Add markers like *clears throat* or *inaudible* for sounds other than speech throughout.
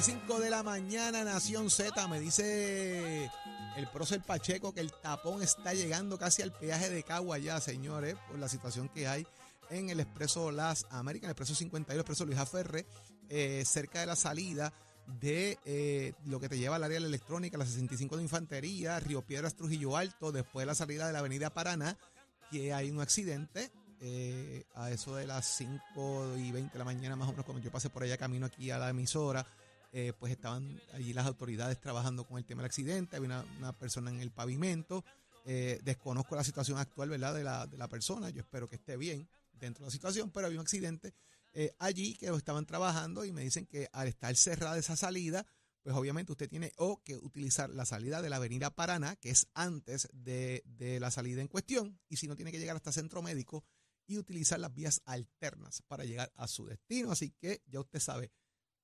8.35 de la mañana, Nación Z, me dice el prócer Pacheco que el tapón está llegando casi al peaje de Cagua ya, señores, por la situación que hay en el Expreso Las Américas, el Expreso 52, el Expreso Luis Aferre, eh, cerca de la salida de eh, lo que te lleva al área de la electrónica, la 65 de Infantería, Río Piedras, Trujillo Alto, después de la salida de la Avenida Paraná, que hay un accidente eh, a eso de las 5 y 20 de la mañana, más o menos, cuando yo pasé por allá camino aquí a la emisora, eh, pues estaban allí las autoridades trabajando con el tema del accidente, había una, persona en el pavimento, eh, desconozco la situación actual, ¿verdad?, de la, de la persona, yo espero que esté bien dentro de la situación, pero había un accidente eh, allí que estaban trabajando y me dicen que al estar cerrada esa salida, pues obviamente usted tiene o que utilizar la salida de la avenida Paraná, que es antes de, de la salida en cuestión, y si no tiene que llegar hasta Centro Médico, y utilizar las vías alternas para llegar a su destino. Así que ya usted sabe,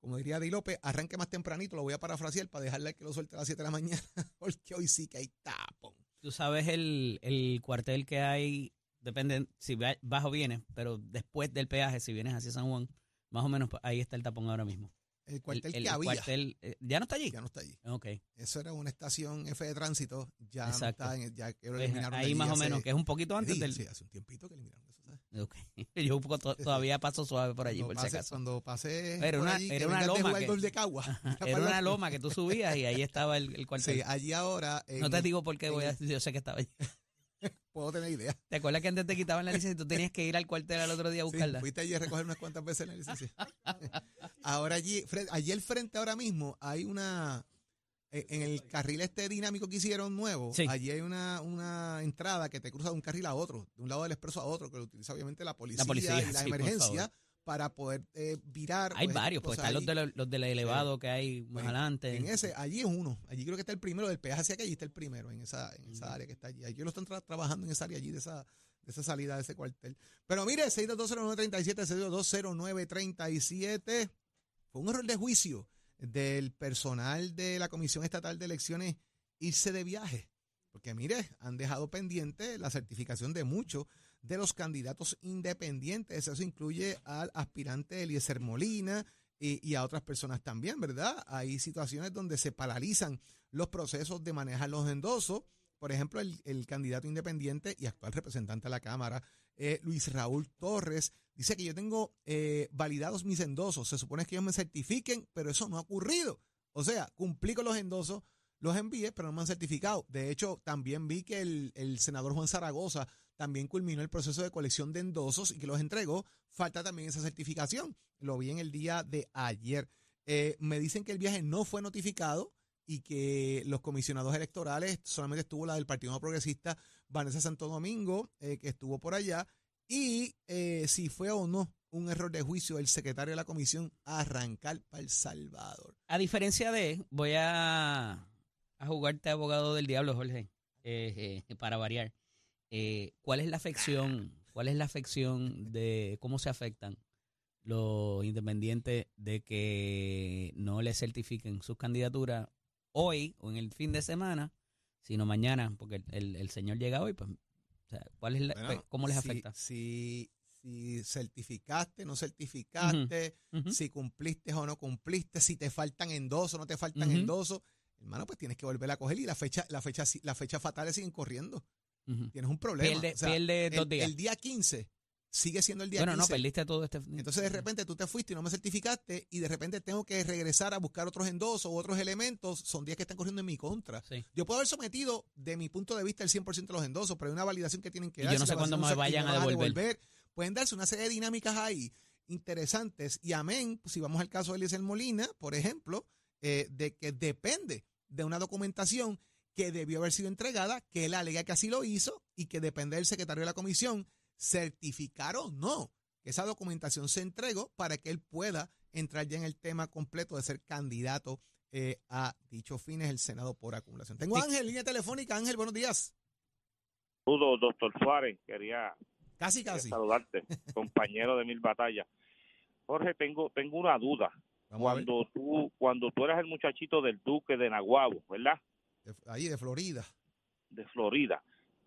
como diría Di López, arranque más tempranito, lo voy a parafrasear para dejarle que lo suelte a las 7 de la mañana, *laughs* porque hoy sí que hay tapón. Tú sabes el, el cuartel que hay, depende si va- vas o vienes, pero después del peaje, si vienes hacia San Juan, más o menos ahí está el tapón ahora mismo. El cuartel El- el que había, cuartel, eh, ¿Ya no está allí? ya no está allí. Ok. Eso era una estación F de tránsito, ya Exacto. no está, en, ya que lo Pues eliminaron de ahí más o hace- menos, que es un poquito antes Sí, del... sí, hace un tiempito que eliminaron eso, ¿sabes? Ok. *laughs* Yo un poco to- todavía paso suave por allí, Cuando por si pase- acaso. Cuando pasé por una- allí, era una loma que- de Cagua. *laughs* Era una loma que tú subías y ahí estaba el, el cuartel. Sí, allí ahora en- no te digo por qué voy a yo sé que estaba allí. Puedo tener idea. ¿Te acuerdas que antes te quitaban la licencia y tú tenías que ir al cuartel al otro día a Sí, buscarla? fuiste allí a recoger unas cuantas veces la licencia. *laughs* ahora allí, allí al frente ahora mismo hay una, eh, en el carril este dinámico que hicieron nuevo, Sí. allí hay una, una entrada que te cruza de un carril a otro, de un lado del expreso a otro, que lo utiliza obviamente la policía, policía, y la sí, emergencia para poder eh, virar. Hay pues, varios, pues están los, allí. de lo- los del elevado que hay más Pues, adelante. En ese, allí es uno. Allí creo que está el primero, del peaje hacia acá, allí está el primero, en esa, en esa área que está allí. Ellos lo están tra- trabajando en esa área allí, de esa, de esa salida de ese cuartel. Pero mire, 6220937, 6220937. Fue un error de juicio del personal de la Comisión Estatal de Elecciones irse de viaje. Porque mire, han dejado pendiente la certificación de muchos de los candidatos independientes. Eso incluye al aspirante Eliezer Molina y, a otras personas también, ¿verdad? Hay situaciones donde se paralizan los procesos de manejar los endosos. Por ejemplo, el, el candidato independiente y actual representante de la Cámara, eh, Luis Raúl Torres, dice que yo tengo eh, validados mis endosos. Se supone que ellos me certifiquen, pero eso no ha ocurrido. O sea, cumplí con los endosos, los envié, pero no me han certificado. De hecho, también vi que el, el senador Juan Zaragoza también culminó el proceso de colección de endosos y que los entregó. Falta también esa certificación. Lo vi en el día de ayer. Eh, me dicen que el viaje no fue notificado y que los comisionados electorales, solamente estuvo la del Partido No Progresista, Vanessa Santo Domingo, eh, que estuvo por allá, y eh, si fue o no un error de juicio del secretario de la comisión arrancar para El Salvador. A diferencia de, voy a, a jugarte abogado del diablo, Jorge, eh, eh, para variar. Eh, ¿Cuál es la afección? ¿Cuál es la afección de cómo se afectan los independientes de que no les certifiquen sus candidaturas hoy o en el fin de semana, sino mañana, porque el, el- el señor llega hoy, pues, o sea, ¿cuál es la- Bueno, ¿cómo les si- afecta? Si, si certificaste, no certificaste, si cumpliste o no cumpliste, si te faltan endosos, no te faltan Ujú. endosos, hermano, pues tienes que volver a coger y la fecha, la fecha, la fecha fatales siguen corriendo. Tienes un problema. Pierde, O sea, pierde el, dos días. el día 15 sigue siendo el día bueno, no, 15. perdiste todo este. Entonces de repente tú te fuiste y no me certificaste y de repente tengo que regresar a buscar otros endosos o otros elementos. Son días que están corriendo en mi contra. Sí. Yo puedo haber sometido de mi punto de vista el 100% de los endosos, pero hay una validación que tienen que dar. yo no sé cuándo me no vayan a van devolver. Pueden darse una serie de dinámicas ahí interesantes y amén, si vamos al caso de Eliezer Molina, por ejemplo, eh, de que depende de una documentación que debió haber sido entregada, que él alega que así lo hizo y que depende del secretario de la comisión certificar o no que esa documentación se entregó para que él pueda entrar ya en el tema completo de ser candidato eh, a dichos fines el Senado por acumulación. Tengo a Ángel, línea telefónica. Ángel, buenos días. Saludos, doctor Suárez. Quería Casi, casi. saludarte, *laughs* compañero de mil batallas. Jorge, tengo tengo una duda. Vamos. Cuando tú cuando tú eras el muchachito del Duque de Naguabo, ¿verdad? De- ahí de Florida. De Florida.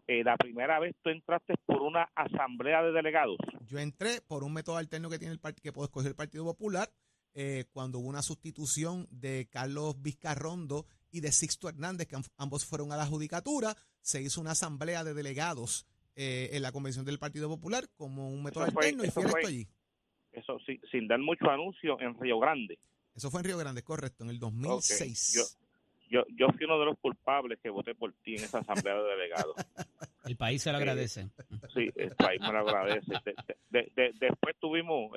Eh, la primera vez tú entraste por una asamblea de delegados. Yo entré por un método alterno que tiene el partido, que puedo escoger el Partido Popular, eh, cuando hubo una sustitución de Carlos Vizcarrondo y de Sixto Hernández, que ambos fueron a la judicatura, se hizo una asamblea de delegados eh, en la convención del Partido Popular como un método alterno y fue electo allí. Eso sí, sin dar mucho anuncio en Río Grande. Eso fue en Río Grande, correcto, en el 2006 yo, yo fui uno de los culpables que voté por ti en esa asamblea de delegados. *laughs* El país se lo agradece. sí, el país me lo agradece. después tuvimos,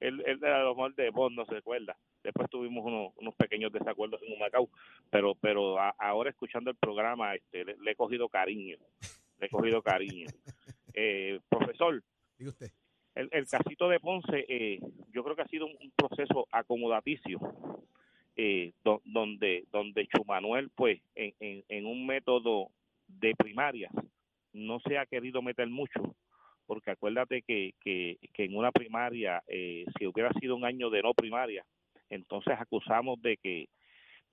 el, el, de la de Bond no se recuerda, después tuvimos unos, unos pequeños desacuerdos en Humacao, pero pero ahora escuchando el programa este, le, he cogido cariño, le he cogido cariño. *laughs* Eh, profesor, Diga usted. El, el casito de Ponce, eh, yo creo que ha sido un proceso acomodaticio eh, donde donde Chumanuel pues en, en, un método de primaria no se ha querido meter mucho porque acuérdate que, que, en una primaria eh, si hubiera sido un año de no primaria entonces acusamos de que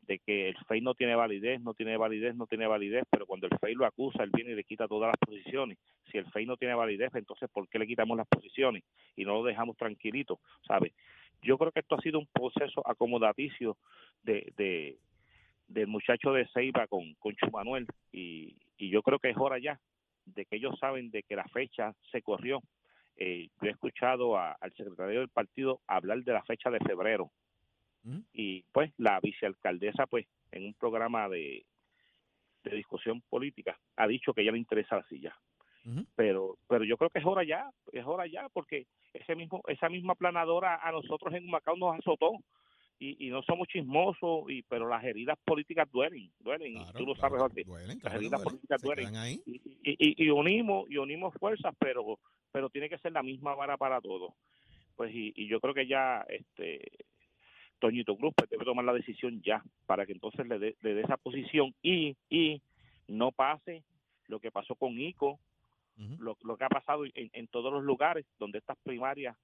de que el FEI no tiene validez, no tiene validez, no tiene validez, pero cuando el FEI lo acusa, él viene y le quita todas las posiciones. Si el FEI no tiene validez, entonces ¿por qué le quitamos las posiciones y no lo dejamos tranquilito? ¿Sabes? Yo creo que esto ha sido un proceso acomodaticio de, de del muchacho de Ceiba con, con Chumanuel y, y yo creo que es hora ya de que ellos saben de que la fecha se corrió. Eh, yo he escuchado al secretario del partido hablar de la fecha de febrero y pues la vicealcaldesa pues en un programa de, de discusión política ha dicho que ella le interesa la silla. Pero pero yo creo que es hora ya es hora ya porque ese mismo esa misma planadora a nosotros en Macao nos azotó. Y, y no somos chismosos y pero las heridas políticas duelen duelen y tú lo sabes las heridas políticas duelen. y, y, y, unimos y unimos fuerzas pero pero tiene que ser la misma vara para todos. Pues y, y yo creo que ya este Toñito Cruz pues, debe tomar la decisión ya para que entonces le dé esa posición y y no pase lo que pasó con Ico lo, lo, que ha pasado en, en, todos los lugares donde estas primarias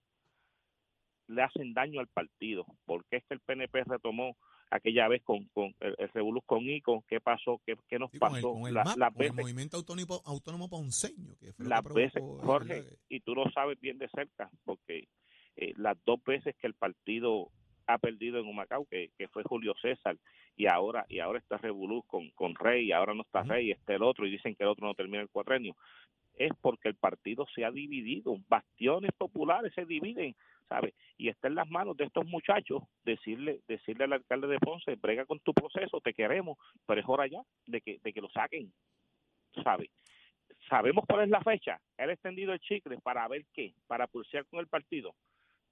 le hacen daño al partido. porque es que el PNP retomó aquella vez con, con el, el con ICO? ¿Qué pasó? ¿Qué, qué nos pasó? Con el, movimiento autónomo, autónomo ponceño. Que fue las veces, Jorge, y tú lo sabes bien de cerca, porque eh, las dos veces que el partido ha perdido en Humacao, que, que fue Julio César, y ahora y ahora está Revolú con, con Rey, y ahora no está Rey, está el otro, y dicen que el otro no termina el cuatrenio es porque el partido se ha dividido, bastiones populares se dividen, ¿sabe? Y está en las manos de estos muchachos decirle decirle al alcalde de Ponce, brega con tu proceso, te queremos, pero es hora ya de que, de que lo saquen, ¿sabe? Sabemos cuál es la fecha, él ha extendido el chicle para ver qué, para pulsear con el partido,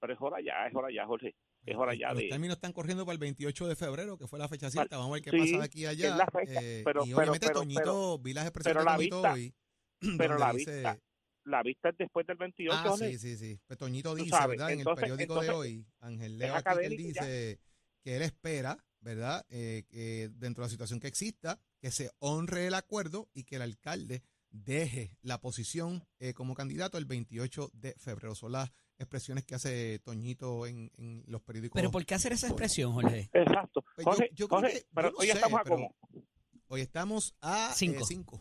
pero es hora ya, es hora ya, Jorge. Es hora ya Los términos están corriendo para el 28 de febrero, que fue la fecha cierta. Vamos a ver qué pasa de aquí a allá. Eh, pero, y obviamente Toñito, vi las expresiones de Toñito hoy *clears throat* pero la vista la vista es después del 28 ah, sí, sí, sí. Pues Toñito dice, ¿verdad? en el periódico de hoy, Ángel Leo aquí él dice que él espera, ¿verdad? Eh, que dentro de la situación que exista, que se honre el acuerdo y que el alcalde deje la posición eh, como candidato el 28 de febrero. Son las expresiones que hace Toñito en, en los periódicos. ¿Pero por qué hacer esa expresión, Jorge? Exacto. Pues yo, creo que, pero hoy estamos a cómo? Hoy estamos a 5. Eh,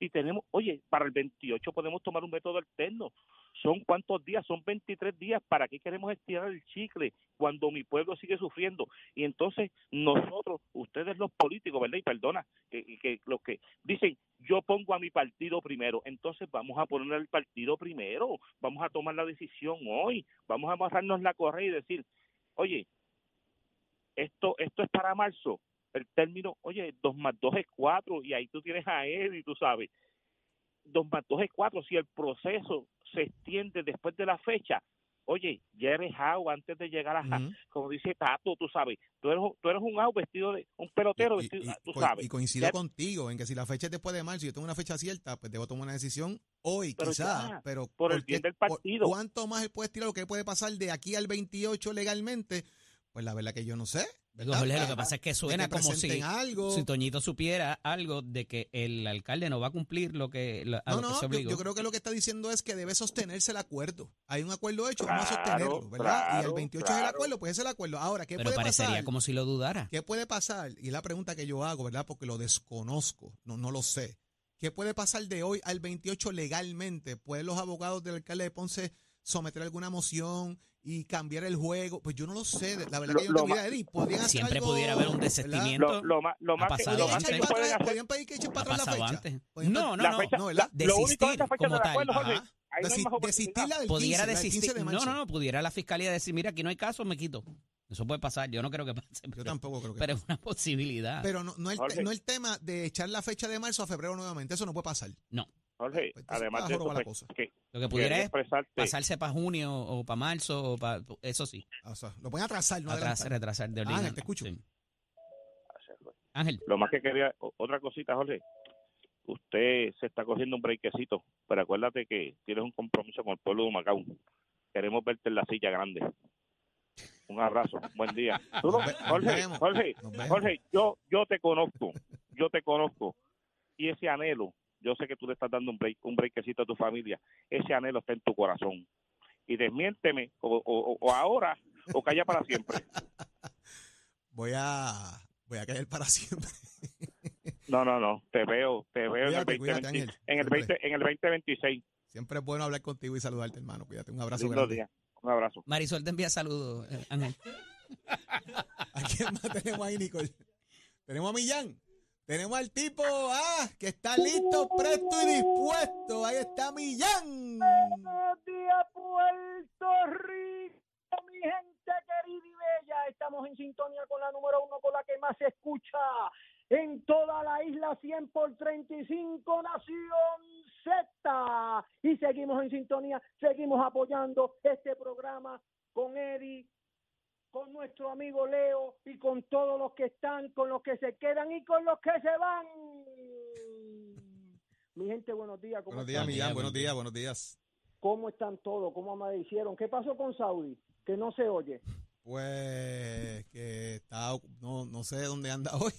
y tenemos, oye, para el 28 podemos tomar un método alterno. ¿Son cuántos días? Son 23 días. ¿Para qué queremos estirar el chicle cuando mi pueblo sigue sufriendo? Y entonces nosotros, ustedes los políticos, ¿verdad? Y perdona, que, que los que dicen, yo pongo a mi partido primero, entonces vamos a poner al partido primero, vamos a tomar la decisión hoy, vamos a amarrarnos la correa y decir, oye, esto, esto es para marzo, el término, oye, 2 más 2 es 4 y ahí tú tienes a él y tú sabes, 2 más 2 es 4, si el proceso se extiende después de la fecha, oye, ya eres out antes de llegar a, como dice Tato, tú sabes, tú eres, tú eres un out vestido de, un pelotero vestido, tú sabes. Y coincido contigo en que si la fecha es después de marzo y yo tengo una fecha cierta, pues debo tomar una decisión hoy, quizás, pero por el bien del partido. ¿Cuánto más él puede estirar lo que puede pasar de aquí al 28 legalmente? Pues la verdad que yo no sé. Jorge, lo que pasa es que suena como si, si Toñito supiera algo de que el alcalde no va a cumplir lo que, lo, no, no, Yo, creo que lo que está diciendo es que debe sostenerse el acuerdo. Hay un acuerdo hecho, vamos a sostenerlo, ¿verdad? y el 28 es el acuerdo, pues es el acuerdo. Ahora, ¿qué Pero parecería como si lo dudara. ¿Qué puede pasar? Y es la pregunta que yo hago, ¿verdad? Porque lo desconozco, no, no lo sé. ¿Qué puede pasar de hoy al 28 legalmente? ¿Pueden los abogados del alcalde de Ponce someter alguna moción y cambiar el juego. Pues yo no lo sé. La verdad Lo- que yo no idea, Eddie. Podrían hacer Siempre algo, pudiera haber un desistimiento. Lo, lo más, lo más que, lo más que pueden hacer podrían pedir que echen para atrás la fecha. No, no, la no. fecha, no, la- ¿verdad? lo único de Desistir esta fecha como no de tal. Jorge. No Desi- más oportunidad. Desistirla del Pudiera 15, la del 15 desistir. de No, marzo. no, no. Pudiera la fiscalía decir, mira, aquí no hay caso, me quito. Eso puede pasar. Yo no creo que pase. Yo Pero, tampoco creo que pero es una posibilidad. Pero no, no, el, no el tema de echar la fecha de marzo a febrero nuevamente. Eso no puede pasar. Jorge, Pues además de eso, joroba la pues, cosa. que Lo que pudiera es expresarte, pasarse para junio o para marzo. O pa- eso sí. O sea, lo pueden atrasar, no adelantar. retrasar de Ángel, te escucho. Sí. Ángel. Lo más que quería, otra cosita, Jorge. Usted se está cogiendo un brequecito, pero acuérdate que tienes un compromiso con el pueblo de Humacao. Queremos verte en la silla grande. Un abrazo, buen día. *laughs* No- Jorge, Jorge. Jorge, yo, yo te conozco, yo te conozco. Y ese anhelo, yo sé que tú le estás dando un break, un brequecito a tu familia. Ese anhelo está en tu corazón. Y desmiénteme, o, o- o ahora, o calla para siempre. *laughs* Voy a, voy a caer para siempre. *laughs* No, no, no. Te veo, te veo en, el Cuídate, cuídate, 2020 Ángel. en el Siempre. 20, en el 2026. Siempre es bueno hablar contigo y saludarte, hermano. Cuídate. Un abrazo Lindo grande. día. Un abrazo. Marisol te envía saludos, eh, Ángel. *laughs* ¿A quién más tenemos ahí, Nicole? Tenemos a Millán. Tenemos al tipo ah, que está listo, presto y dispuesto. Ahí está Millán. Buenos días, Puerto Rico, mi gente querida y bella. Estamos en sintonía con la número uno, con la que más se escucha en toda la isla 100 por 35 Nación Z. Y seguimos en sintonía, seguimos apoyando este programa con Eddie, con nuestro amigo Leo y con todos los que están, con los que se quedan y con los que se van. Mi gente, buenos días. ¿cómo Buenos días, Millán. buenos días, buenos días. ¿Cómo están todos? ¿Cómo amanecieron? ¿Qué pasó con Saudi? Que no se oye. Pues que está, no, no sé dónde anda *laughs* hoy.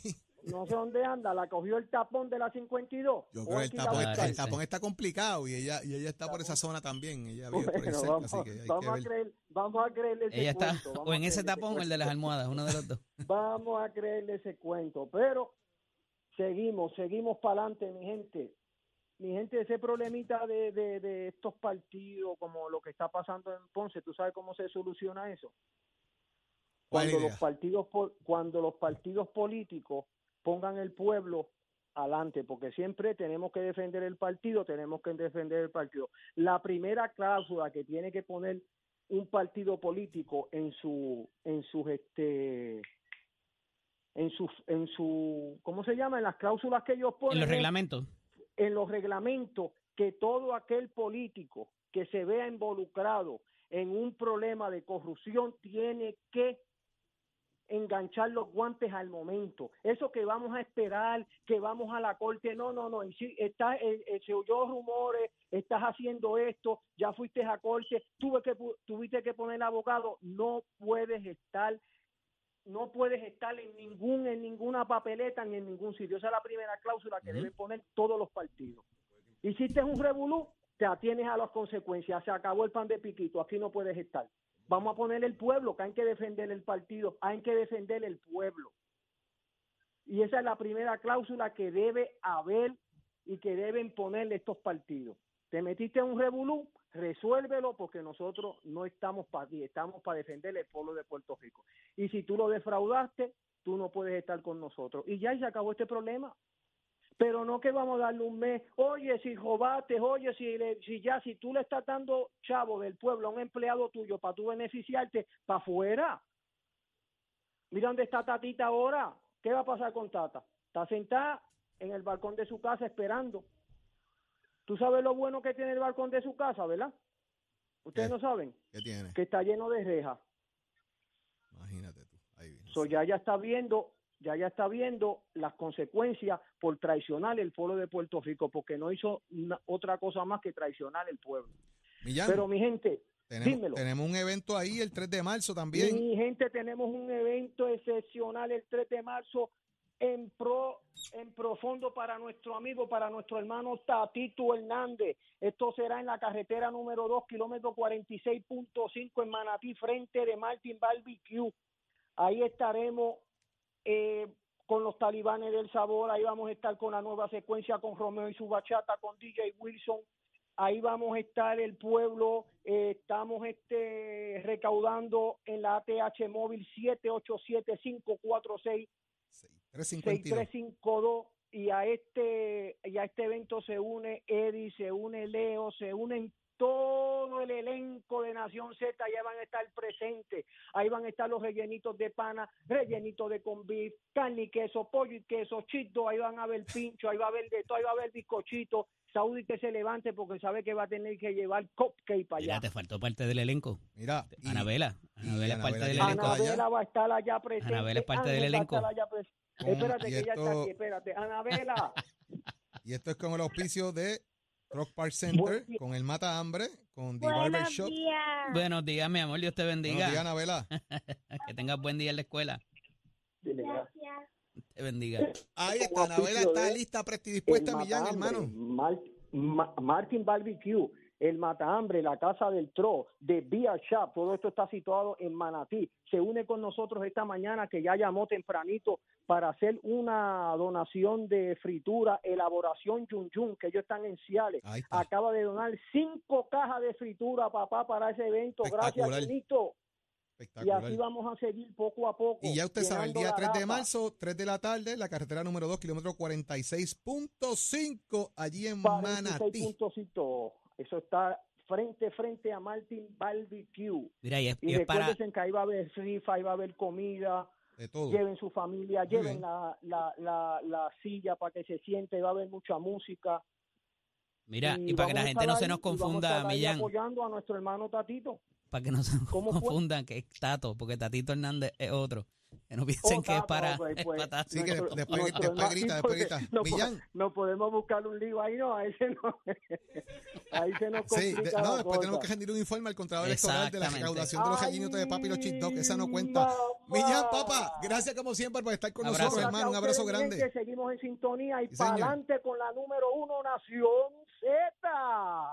No sé dónde anda. ¿La cogió el tapón de la 52? Yo ¿O creo que el tapón, está, el buscar? tapón está complicado y ella, y ella está por esa zona también. Ella vive por ahí Bueno, cerca, vamos, así que hay vamos que a creer, vamos a creerle ese Ella está cuento, vamos o en ese tapón o el de las almohadas, uno de los dos. *laughs* Vamos a creerle ese cuento. Pero seguimos, seguimos para adelante, mi gente. Mi gente, ese problemita de, de, de estos partidos, como lo que está pasando en Ponce, ¿tú sabes cómo se soluciona eso? ¿Cuál cuando los partidos cuando los partidos políticos pongan el pueblo adelante porque siempre tenemos que defender el partido tenemos que defender el partido la primera cláusula que tiene que poner un partido político en su en sus este en su en su cómo se llama en las cláusulas que ellos ponen En los reglamentos. en los reglamentos que todo aquel político que se vea involucrado en un problema de corrupción tiene que enganchar los guantes al momento. Eso que vamos a esperar, que vamos a la corte, no, no, no. Y si está, eh, eh, se oyó rumores, estás haciendo esto, ya fuiste a corte, tuve que, tuviste que poner abogado, no puedes estar no puedes estar en ningún en ninguna papeleta ni en ningún sitio. Esa es la primera cláusula que Ujú. deben poner todos los partidos. Hiciste un revolú, te atienes a las consecuencias. Se acabó el pan de piquito, aquí no puedes estar. Vamos a poner el pueblo, que hay que defender el partido, hay que defender el pueblo. Y esa es la primera cláusula que debe haber y que deben ponerle estos partidos. Te metiste en un revolú, resuélvelo porque nosotros no estamos para ti, estamos para defender el pueblo de Puerto Rico. Y si tú lo defraudaste, tú no puedes estar con nosotros. Y ya se acabó este problema. Pero no que vamos a darle un mes, oye, si robaste, oye, si, le- si ya, si tú le estás dando chavo del pueblo a un empleado tuyo para tú beneficiarte, para afuera. Mira dónde está Tatita ahora. ¿Qué va a pasar con Tata? Está sentada en el balcón de su casa esperando. Tú sabes lo bueno que tiene el balcón de su casa, ¿verdad? Ustedes ¿Qué? no saben ¿Qué tiene? que está lleno de rejas. Imagínate tú. Ahí viene. So, ya ya está viendo, ya ya está viendo las consecuencias por traicionar el pueblo de Puerto Rico, porque no hizo una- otra cosa más que traicionar el pueblo. Millán, Pero mi gente, tenemos, dímelo. tenemos un evento ahí el 3 de marzo también. mi gente, tenemos un evento excepcional el 3 de marzo en pro en profundo para nuestro amigo, para nuestro hermano Tatito Hernández. Esto será en la carretera número 2, kilómetro 46.5 en Manatí, frente de Martin Barbecue. Ahí estaremos eh, con los talibanes del sabor, ahí vamos a estar con la nueva secuencia con Romeo y su bachata, con DJ Wilson ahí vamos a estar el pueblo, eh, estamos este recaudando en la ATH móvil 787-546 352. 6352 y a este y a este evento se une Eddie, se une Leo, se unen todo el elenco de Nación Z, ya van a estar presentes. Ahí van a estar los rellenitos de pana, rellenitos de con beef, carne y queso, pollo y queso, chito, ahí van a ver pincho, ahí va a haber de todo, ahí va a haber bizcochito. Saudi que se levante porque sabe que va a tener que llevar cupcake para Mira, allá. te faltó parte del elenco. Mira, y- Anabela. Anabela es parte del elenco. Anabela va a estar allá presente. Anabela es parte del elenco. Espérate, que ella está esto- aquí, espérate. Anabela, *laughs* Y esto es con el auspicio de Rock Park Center, con el Mata Hambre, con The Barber Buenos Shop. días. Buenos días, mi amor. Dios te Buenos bendiga. días, Anabela. *laughs* Que tengas buen día en la escuela. Gracias. Te bendiga. Ahí está, Anabela está lista, presta y dispuesta, El Millán, hermano. Mar- Ma- Martin Barbecue, el Matahambre, la Casa del Tro, de Via Shop, todo esto está situado en Manatí. Se une con nosotros esta mañana que ya llamó tempranito para hacer una donación de fritura, elaboración Yun Yun, que ellos están en Ciales. Acaba de donar cinco cajas de fritura, papá, para ese evento. Gracias. Junito. Y así vamos a seguir poco a poco. Y ya usted sabe, el día la 3 de marzo, 3 de la tarde, la carretera número 2, kilómetro 46.5, allí en Manatí. 16.5. Eso está frente frente a Martin Barbecue. Mira, y es, Y y es para. que ahí va a haber rifa, ahí va a haber comida, De todo. lleven su familia, Muy lleven la, la, la, la silla para que se siente, va a haber mucha música. Mira, y para que vamos la gente no se nos y vamos a confunda, estar ahí Millán. apoyando a nuestro hermano Tatito. Para que no se *laughs* confundan que es Tato, porque Tatito Hernández es otro. Que no piensen Oh, que es Tato, para. pues, es pues, para Tato. Sí, que nuestro- después- nuestro después hermano- grita, sí, después grita, No, no podemos buscar un lío ahí, no, ahí se nos, *laughs* ahí se nos Sí, complica de- la no, después cosa. tenemos que rendir un informe al Contralor Electoral de la recaudación de los gallinitos de papi y los cheat dogs. Esa no cuenta. Ay, Millán, papá, gracias como siempre por estar con Abrazo. nosotros, hermano. Un abrazo grande. gente, Seguimos en sintonía y Sí, para adelante con la número uno, Nación Z.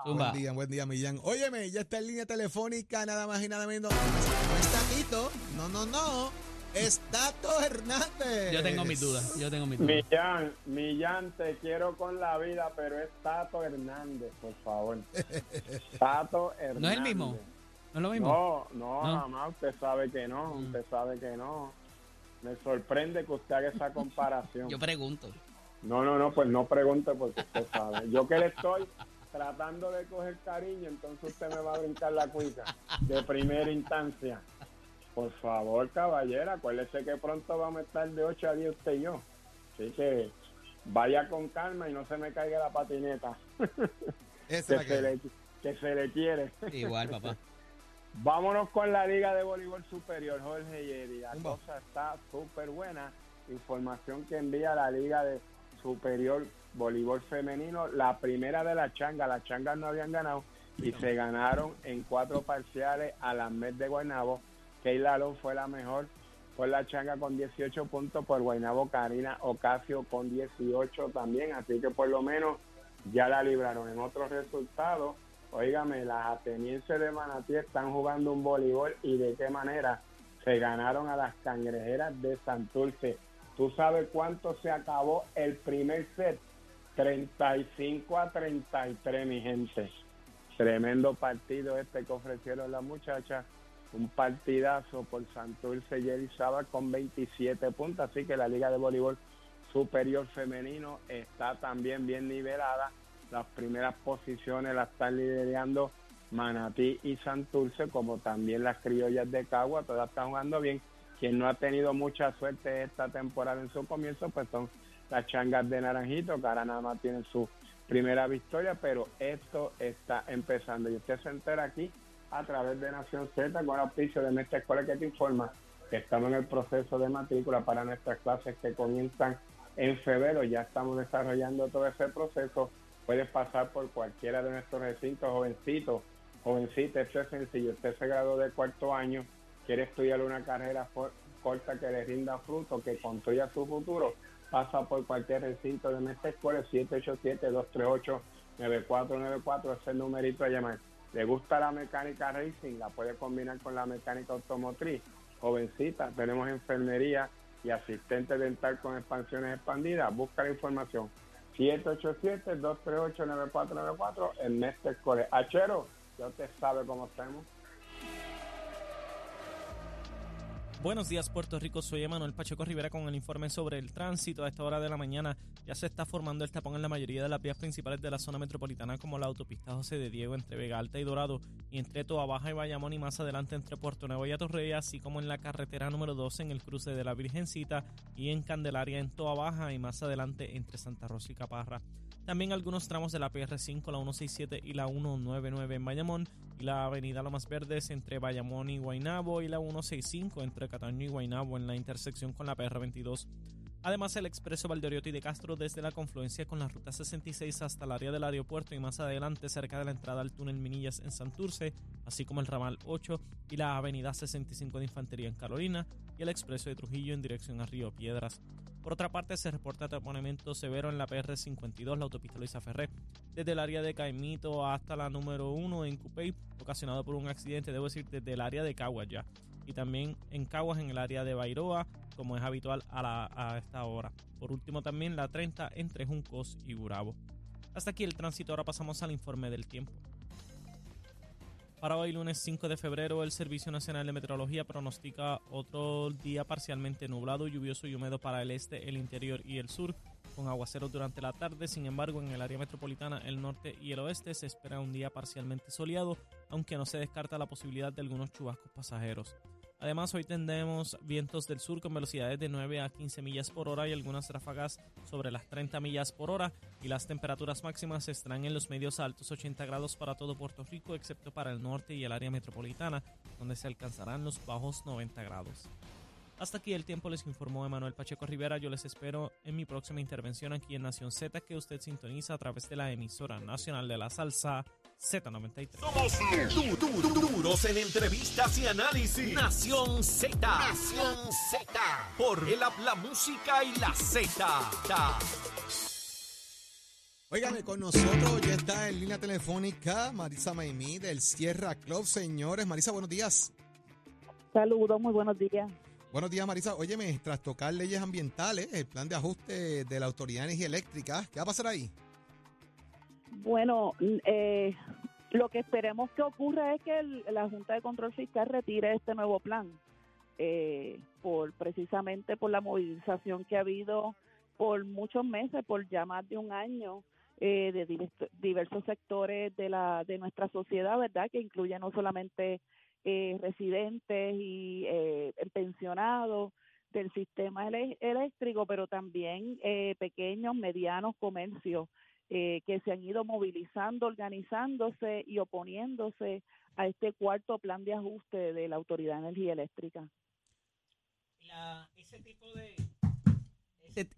Zumba. Buen día, buen día, Millán. Óyeme, ya está en línea telefónica, nada más y nada menos. No es Tatito, no, no, no. Es Tato Hernández. Yo tengo mis dudas. Yo tengo mis dudas. Millán, Millán, te quiero con la vida, pero es Tato Hernández, por favor. *laughs* Tato Hernández. ¿No es el mismo? ¿No es lo mismo? No, no, No. jamás. Usted sabe que no, Mm. usted sabe que no. Me sorprende que usted haga esa comparación. Yo pregunto. No, no, no, pues no pregunte porque usted sabe. Yo que le estoy tratando de coger cariño, entonces usted me va a brincar la cuica de primera instancia. Por favor, caballera, acuérdese que pronto vamos a estar de 8 a 10 usted y yo. Así que vaya con calma y no se me caiga la patineta que se le, que se le quiere. Igual, papá. Vámonos con la Liga de Voleibol Superior, Jorge Yeri. La cosa está súper buena. Información que envía la Liga de Superior Voleibol Femenino. La primera de la changa. Las changas no habían ganado y se ganaron en cuatro parciales a la MED de Guaynabo. Keila Alon fue la mejor por la changa con 18 puntos. Por Guaynabo, Karina Ocasio con 18 también. Así que por lo menos ya la libraron. En otros resultados, Óigame, las atenienses de Manatí están jugando un voleibol y de qué manera se ganaron a las cangrejeras de Santurce. ¿Tú sabes cuánto se acabó el primer set? 35 a 33, mi gente. Tremendo partido este que ofrecieron las muchachas. Un partidazo por Santurce y Elizabeth con 27 puntos. Así que la Liga de Voleibol Superior Femenino está también bien nivelada las primeras posiciones las están liderando Manatí y Santurce, como también las criollas de Cagua, todas están jugando bien. Quien no ha tenido mucha suerte esta temporada en su comienzo, pues son las changas de Naranjito, que ahora nada más tienen su primera victoria, pero esto está empezando. Y usted se entera aquí a través de Nación Z con el auspicio de nuestra escuela que te informa que estamos en el proceso de matrícula para nuestras clases que comienzan en febrero. Ya estamos desarrollando todo ese proceso puedes pasar por cualquiera de nuestros recintos, jovencitos, jovencita, esto es sencillo, usted se graduó de cuarto año, quiere estudiar una carrera corta que le rinda fruto, que construya su futuro, pasa por cualquier recinto de nuestra escuela, 787-238-9494, ese es el numerito a llamar. ¿Le gusta la mecánica racing? La puede combinar con la mecánica automotriz. Jovencita, tenemos enfermería y asistente dental con expansiones expandidas. Busca la información 787-238-9494 en Mestre. Achero, ya usted sabe cómo estamos. Buenos días Puerto Rico, soy Emanuel Pacheco Rivera con el informe sobre el tránsito. A esta hora de la mañana ya se está formando el tapón en la mayoría de las vías principales de la zona metropolitana como la autopista José de Diego entre Vega Alta y Dorado y entre Toa Baja y Bayamón y más adelante entre Puerto Nuevo y Atorrey, así como en la carretera número 12 en el cruce de la Virgencita y en Candelaria en Toa Baja y más adelante entre Santa Rosa y Caparra. También algunos tramos de la PR5, la 167 y la 199 en Bayamón y la avenida Lomas Verdes entre Bayamón y Guaynabo y la 165 entre Cataño y Guaynabo en la intersección con la PR22. Además, el expreso Valdoriotti de Castro desde la confluencia con la ruta 66 hasta el área del aeropuerto y más adelante cerca de la entrada al túnel Minillas en Santurce, así como el ramal 8 y la avenida 65 de Infantería en Carolina y el expreso de Trujillo en dirección a Río Piedras. Por otra parte, se reporta taponamiento severo en la PR52, la autopista Luisa Ferré, desde el área de Caimito hasta la número 1 en Cupey, ocasionado por un accidente, debo decir, desde el área de Caguas ya. Y también en Caguas, en el área de Bairoa, como es habitual a, esta hora. Por último, también la 30 entre Juncos y Gurabo. Hasta aquí el tránsito, ahora pasamos al informe del tiempo. Para hoy, lunes 5 de febrero, el Servicio Nacional de Meteorología pronostica otro día parcialmente nublado, lluvioso y húmedo para el este, el interior y el sur, con aguaceros durante la tarde. Sin embargo, en el área metropolitana, el norte y el oeste se espera un día parcialmente soleado, aunque no se descarta la posibilidad de algunos chubascos pasajeros. Además, hoy tendremos vientos del sur con velocidades de 9 a 15 millas por hora y algunas ráfagas sobre las 30 millas por hora y las temperaturas máximas estarán en los medios altos 80 grados para todo Puerto Rico excepto para el norte y el área metropolitana donde se alcanzarán los bajos 90 grados. Hasta aquí el tiempo les informó Emanuel Pacheco Rivera. Yo les espero en mi próxima intervención aquí en Nación Z que usted sintoniza a través de la emisora nacional de la salsa Z93. Somos du- du- duros en entrevistas y análisis. Nación Z. Nación Z. Por el la música y la Z. Óigame, con nosotros ya está en línea telefónica Marisa Maimí del Sierra Club. Señores, Marisa, buenos días. Saludos, muy buenos días. Buenos días, Marisa. Óyeme, tras tocar leyes ambientales, el plan de ajuste de la Autoridad de Energía Eléctrica, ¿qué va a pasar ahí? Bueno, eh, lo que esperemos que ocurra es que el- la Junta de Control Fiscal retire este nuevo plan, eh, por precisamente por la movilización que ha habido por muchos meses, por ya más de un año, eh, de divers- diversos sectores de la de nuestra sociedad, ¿verdad? Que incluye no solamente eh, residentes y eh, pensionados del sistema eléctrico, pero también eh, pequeños, medianos comercios eh, que se han ido movilizando, organizándose y oponiéndose a este cuarto plan de ajuste de la Autoridad de Energía Eléctrica. La- ese tipo de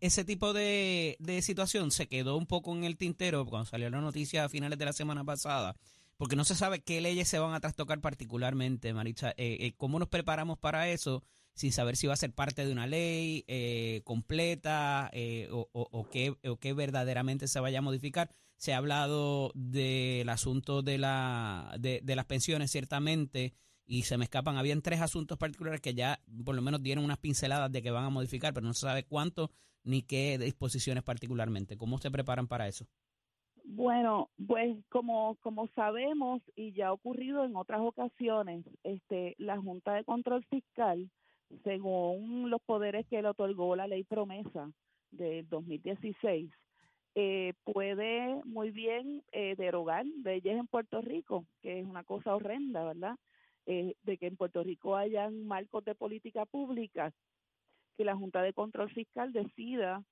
ese tipo de, de situación se quedó un poco en el tintero cuando salió la noticia a finales de la semana pasada, porque no se sabe qué leyes se van a trastocar particularmente, Maritza. Eh, eh, ¿Cómo nos preparamos para eso sin saber si va a ser parte de una ley eh, completa eh, o, o- qué, o qué verdaderamente se vaya a modificar? Se ha hablado del asunto de, la, de, de las pensiones, ciertamente, y se me escapan. Habían tres asuntos particulares que ya por lo menos dieron unas pinceladas de que van a modificar, pero no se sabe cuánto ni qué disposiciones particularmente. ¿Cómo se preparan para eso? Bueno, pues como como sabemos y ya ha ocurrido en otras ocasiones, este la Junta de Control Fiscal, según los poderes que le otorgó la Ley Promesa del 2016, eh, puede muy bien eh, derogar leyes en Puerto Rico, que es una cosa horrenda, ¿verdad? Eh, de que en Puerto Rico hayan marcos de política pública que la Junta de Control Fiscal decida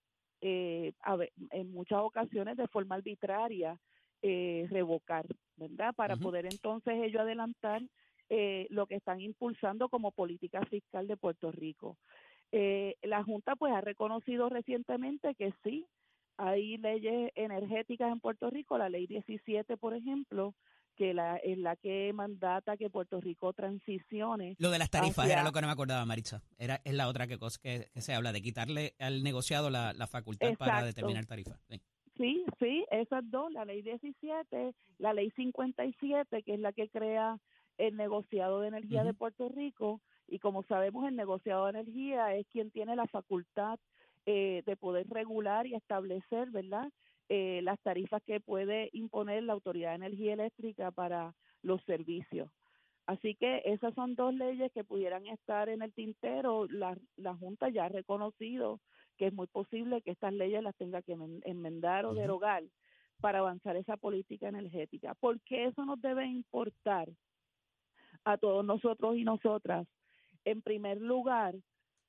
eh, a en muchas ocasiones de forma arbitraria eh, revocar, ¿verdad? Para poder entonces ellos adelantar eh, lo que están impulsando como política fiscal de Puerto Rico. Eh, la Junta pues ha reconocido recientemente que sí, hay leyes energéticas en Puerto Rico, la ley 17, por ejemplo, que la, es la que mandata que Puerto Rico transicione Lo de las tarifas Hacia- era lo que no me acordaba, Maritza. Era, es la otra que, cosa que, que se habla, de quitarle al negociado la, la facultad para determinar tarifas. Sí. Sí, sí, esas dos, la ley 17, la ley 57, que es la que crea el negociado de energía de. Puerto Rico, y como sabemos, el negociado de energía es quien tiene la facultad eh, de poder regular y establecer, ¿verdad?, eh, las tarifas que puede imponer la Autoridad de Energía Eléctrica para los servicios. Así que esas son dos leyes que pudieran estar en el tintero. La, la Junta ya ha reconocido que es muy posible que estas leyes las tenga que enmendar o derogar para avanzar esa política energética. ¿Por qué eso nos debe importar a todos nosotros y nosotras? En primer lugar,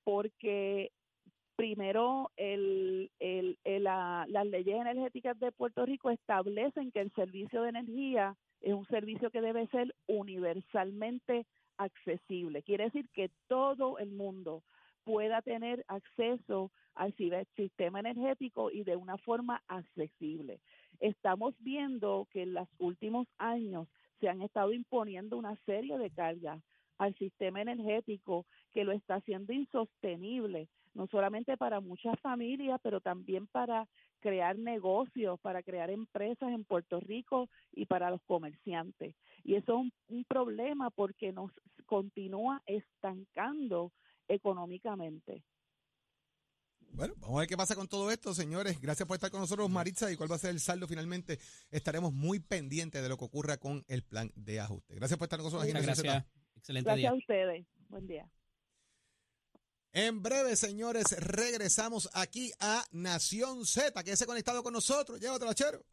porque primero el, el, la, las leyes energéticas de Puerto Rico establecen que el servicio de energía es un servicio que debe ser universalmente accesible. Quiere decir que todo el mundo pueda tener acceso al sistema energético y de una forma accesible. Estamos viendo que en los últimos años se han estado imponiendo una serie de cargas al sistema energético que lo está haciendo insostenible no solamente para muchas familias, pero también para crear negocios, para crear empresas en Puerto Rico y para los comerciantes. Y eso es un, problema porque nos continúa estancando económicamente. Bueno, vamos a ver qué pasa con todo esto, señores. Gracias por estar con nosotros, Maritza, y cuál va a ser el saldo finalmente. Estaremos muy pendientes de lo que ocurra con el plan de ajuste. Gracias por estar con nosotros. Muchas gracias. Excelente gracias a ustedes. Buen día. En breve, señores, regresamos aquí a Nación Z. que se conectado con nosotros. Llévatelo, chero.